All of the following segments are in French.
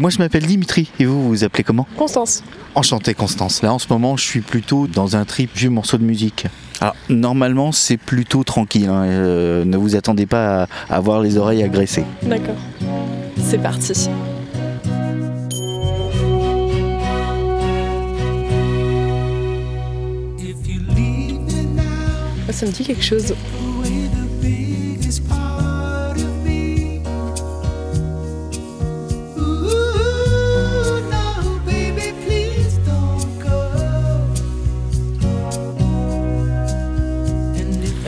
Moi je m'appelle Dimitri et vous vous appelez comment Constance. Enchanté Constance. Là en ce moment je suis plutôt dans un trip vieux morceau de musique. Alors normalement c'est plutôt tranquille, hein, euh, ne vous attendez pas à avoir les oreilles agressées. D'accord. C'est parti. Ah, Ça me dit quelque chose.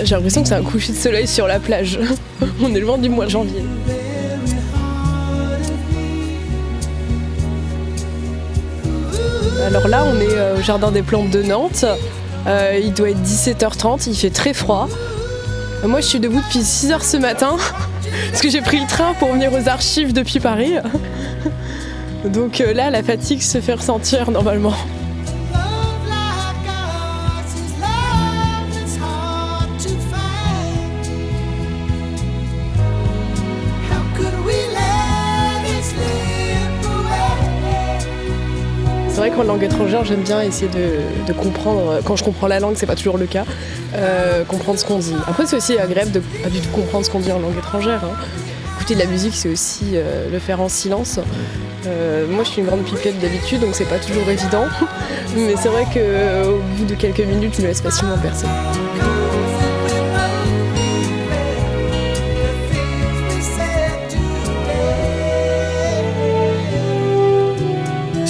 J'ai l'impression que c'est un coucher de soleil sur la plage. On est loin du mois de janvier. Alors là, on est euh, au jardin des plantes de Nantes. Euh, il doit être 17h30, il fait très froid. Moi, je suis debout depuis 6h ce matin parce que j'ai pris le train pour venir aux archives depuis Paris. Donc euh, là, la fatigue se fait ressentir normalement. Vrai qu'en langue étrangère, j'aime bien essayer de, comprendre. Quand je comprends la langue, c'est pas toujours le cas. euh, comprendre ce qu'on dit. Après, c'est aussi agréable de pas du tout comprendre ce qu'on dit en langue étrangère. hein. Écouter de la musique, c'est aussi euh, le faire en silence. Euh, moi, je suis une grande pipette d'habitude, donc c'est pas toujours évident. Mais c'est vrai qu'au bout de quelques minutes, je me laisse facilement percer.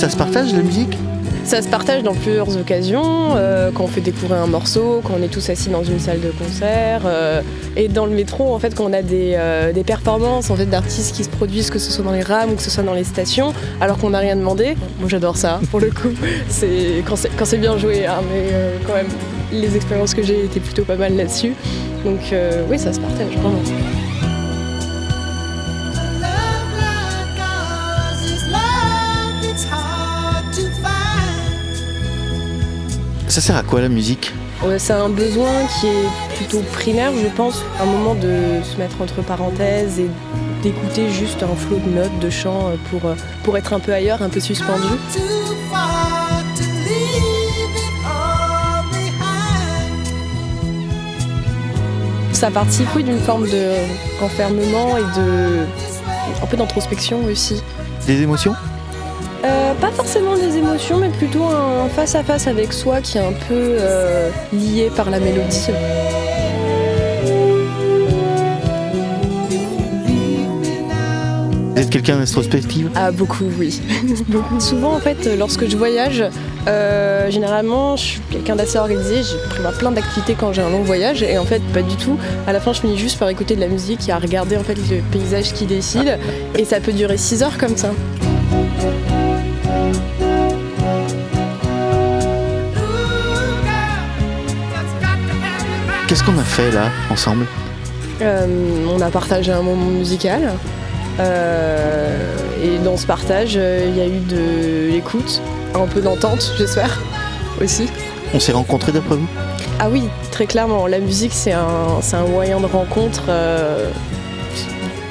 Ça se partage la musique? Ça se partage dans plusieurs occasions, euh, quand on fait découvrir un morceau, quand on est tous assis dans une salle de concert, euh, et dans le métro, en fait, quand on a des, euh, des performances en fait, d'artistes qui se produisent, que ce soit dans les rames ou que ce soit dans les stations, alors qu'on n'a rien demandé. Moi, j'adore ça, pour le coup. C'est quand c'est bien joué, hein, mais quand même, les expériences que j'ai étaient plutôt pas mal là-dessus. Donc oui, ça se partage vraiment. Ça sert à quoi la musique Euh, C'est un besoin qui est plutôt primaire, je pense. Un moment de se mettre entre parenthèses et d'écouter juste un flot de notes, de chants euh, pour, euh, pour être un peu ailleurs, un peu suspendu. Ça participe oui, d'une forme de renfermement et de un peu d'introspection aussi. Des émotions? Euh, pas forcément des émotions, mais plutôt un face à face avec soi qui est un peu euh, lié par la mélodie. Vous êtes quelqu'un d'introspective Ah beaucoup oui. beaucoup. Souvent en fait lorsque je voyage, euh, généralement je suis quelqu'un d'assez organisé, je prévois plein d'activités quand j'ai un long voyage et en fait pas du tout. À la fin je finis juste par écouter de la musique et à regarder en fait le paysage qui décide et ça peut durer 6 heures comme ça. Qu'est-ce qu'on a fait là, ensemble Euh, on a partagé un moment musical euh, et dans ce partage euh, il y a eu de l'écoute, un peu d'entente j'espère aussi. On s'est rencontrés d'après vous Ah oui, très clairement. La musique, c'est un, moyen de rencontre euh,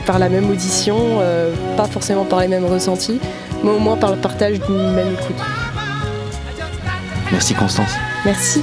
par la même audition, euh, pas forcément par les mêmes ressentis, mais au moins par le partage d'une même écoute. Merci Constance. Merci.